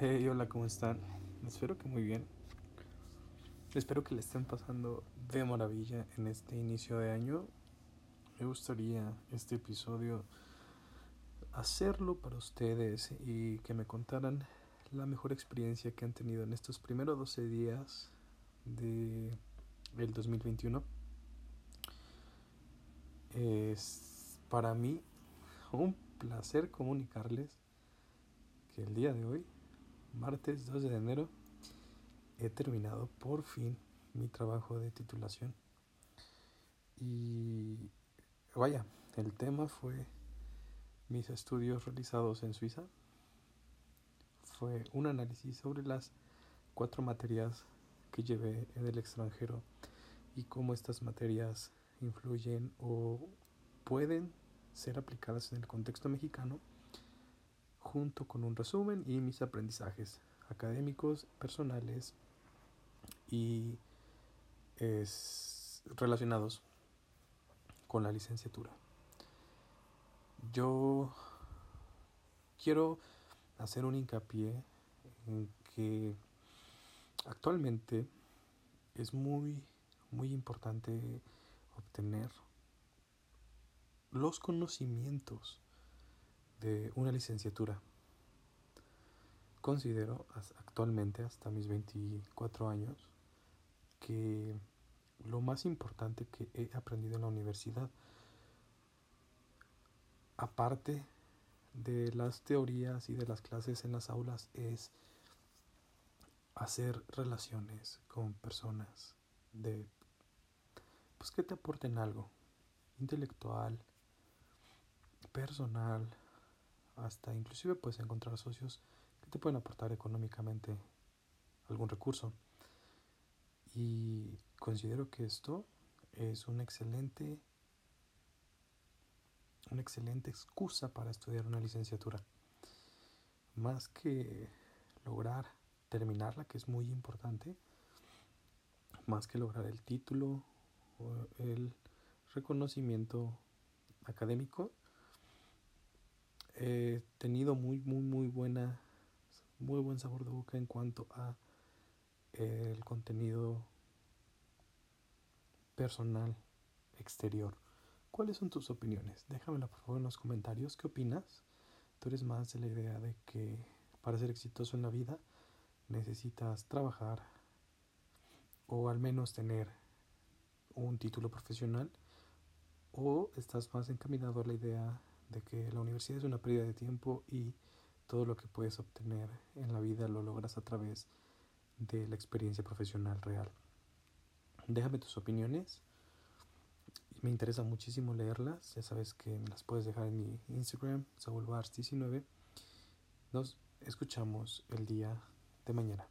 Hey, hola, ¿cómo están? Espero que muy bien. Espero que le estén pasando de maravilla en este inicio de año. Me gustaría este episodio hacerlo para ustedes y que me contaran la mejor experiencia que han tenido en estos primeros 12 días de el 2021. Es para mí un placer comunicarles que el día de hoy martes 2 de enero he terminado por fin mi trabajo de titulación. Y vaya, el tema fue mis estudios realizados en Suiza. Fue un análisis sobre las cuatro materias que llevé en el extranjero y cómo estas materias influyen o pueden ser aplicadas en el contexto mexicano junto con un resumen y mis aprendizajes académicos, personales y es, relacionados con la licenciatura. Yo quiero hacer un hincapié en que actualmente es muy muy importante obtener los conocimientos una licenciatura. Considero actualmente, hasta mis 24 años, que lo más importante que he aprendido en la universidad, aparte de las teorías y de las clases en las aulas, es hacer relaciones con personas de pues que te aporten algo intelectual, personal, hasta inclusive puedes encontrar socios que te pueden aportar económicamente algún recurso. Y considero que esto es una excelente una excelente excusa para estudiar una licenciatura. Más que lograr terminarla, que es muy importante, más que lograr el título o el reconocimiento académico, he tenido muy, muy, muy buena, muy buen sabor de boca en cuanto a el contenido personal exterior. ¿Cuáles son tus opiniones? Déjamelo por favor en los comentarios. ¿Qué opinas? ¿Tú eres más de la idea de que para ser exitoso en la vida necesitas trabajar o al menos tener un título profesional? ¿O estás más encaminado a la idea de que la universidad es una pérdida de tiempo y todo lo que puedes obtener en la vida lo logras a través de la experiencia profesional real. Déjame tus opiniones. Me interesa muchísimo leerlas. Ya sabes que me las puedes dejar en mi Instagram, saulbars19. Nos escuchamos el día de mañana.